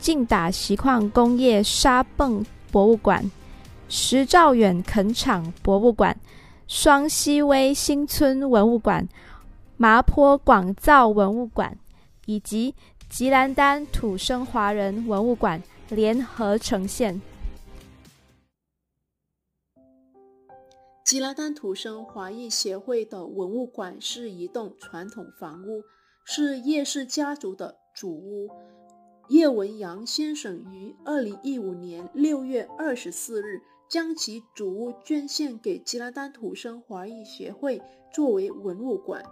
劲打锡矿工业沙泵博物馆、石兆远垦场博物馆、双溪威新村文物馆、麻坡广造文物馆以及吉兰丹土生华人文物馆联合呈现。吉兰丹土生华裔协会的文物馆是一栋传统房屋，是叶氏家族的主屋。叶文阳先生于二零一五年六月二十四日将其主屋捐献给吉兰丹土生华裔协会作为文物馆。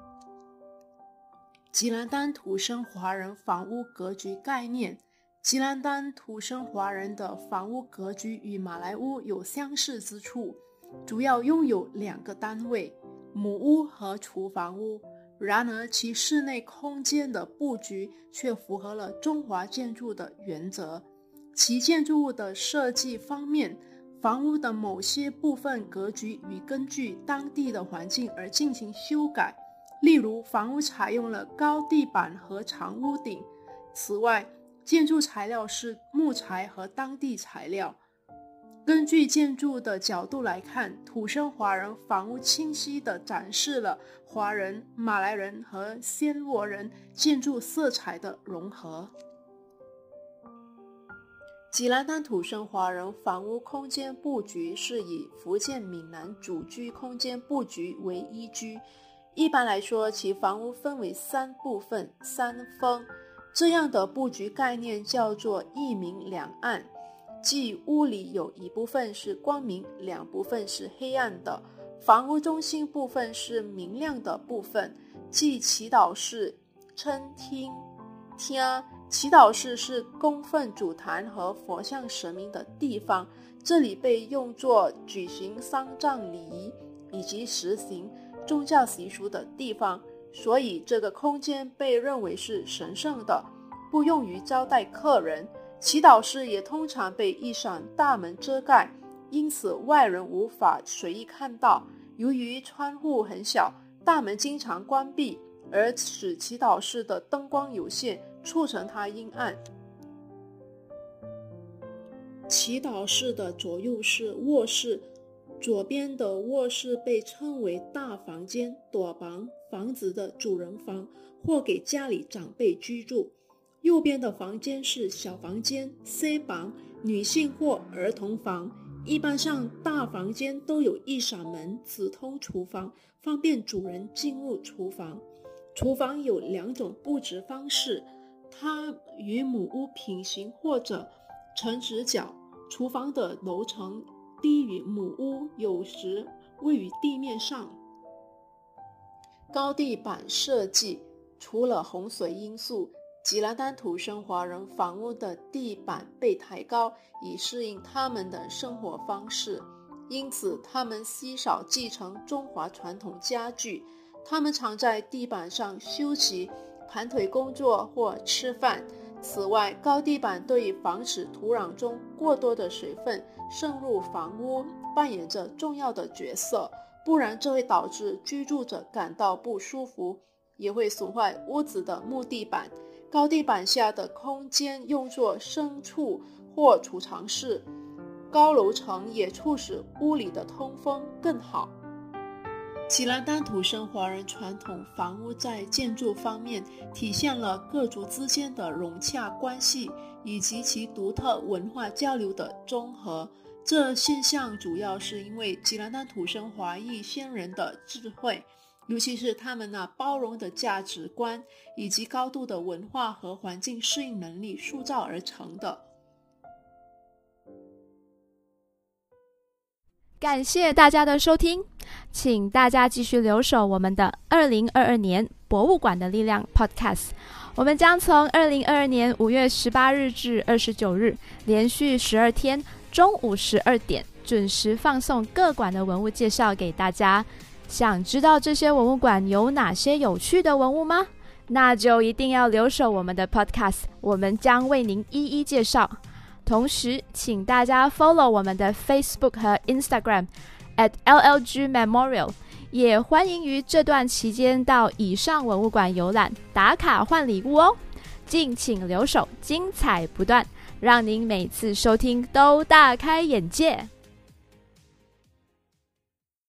吉兰丹土生华人房屋格局概念：吉兰丹土生华人的房屋格局与马来屋有相似之处，主要拥有两个单位：母屋和厨房屋。然而，其室内空间的布局却符合了中华建筑的原则。其建筑物的设计方面，房屋的某些部分格局与根据当地的环境而进行修改。例如，房屋采用了高地板和长屋顶。此外，建筑材料是木材和当地材料。根据建筑的角度来看，土生华人房屋清晰地展示了华人、马来人和暹罗人建筑色彩的融合。吉兰丹土生华人房屋空间布局是以福建闽南主居空间布局为依据。一般来说，其房屋分为三部分、三峰，这样的布局概念叫做一明两暗。即屋里有一部分是光明，两部分是黑暗的。房屋中心部分是明亮的部分，即祈祷室、称厅、厅。祈祷室是供奉主坛和佛像神明的地方，这里被用作举行丧葬礼仪以及实行宗教习俗的地方，所以这个空间被认为是神圣的，不用于招待客人。祈祷室也通常被一扇大门遮盖，因此外人无法随意看到。由于窗户很小，大门经常关闭，而使祈祷室的灯光有限，促成它阴暗。祈祷室的左右是卧室，左边的卧室被称为大房间、躲房、房子的主人房，或给家里长辈居住。右边的房间是小房间 C 房，女性或儿童房。一般上，大房间都有一扇门，直通厨房，方便主人进入厨房。厨房有两种布置方式，它与母屋平行或者呈直角。厨房的楼层低于母屋，有时位于地面上。高地板设计，除了洪水因素。吉兰丹土生华人房屋的地板被抬高，以适应他们的生活方式，因此他们稀少继承中华传统家具。他们常在地板上休息、盘腿工作或吃饭。此外，高地板对于防止土壤中过多的水分渗入房屋扮演着重要的角色，不然这会导致居住者感到不舒服，也会损坏屋子的木地板。高地板下的空间用作牲畜或储藏室，高楼层也促使屋里的通风更好。吉兰丹土生华人传统房屋在建筑方面体现了各族之间的融洽关系以及其独特文化交流的综合。这现象主要是因为吉兰丹土生华裔先人的智慧。尤其是他们那包容的价值观以及高度的文化和环境适应能力塑造而成的。感谢大家的收听，请大家继续留守我们的二零二二年博物馆的力量 Podcast。我们将从二零二二年五月十八日至二十九日，连续十二天中午十二点准时放送各馆的文物介绍给大家。想知道这些文物馆有哪些有趣的文物吗？那就一定要留守我们的 Podcast，我们将为您一一介绍。同时，请大家 follow 我们的 Facebook 和 Instagram at LLG Memorial，也欢迎于这段期间到以上文物馆游览打卡换礼物哦。敬请留守，精彩不断，让您每次收听都大开眼界。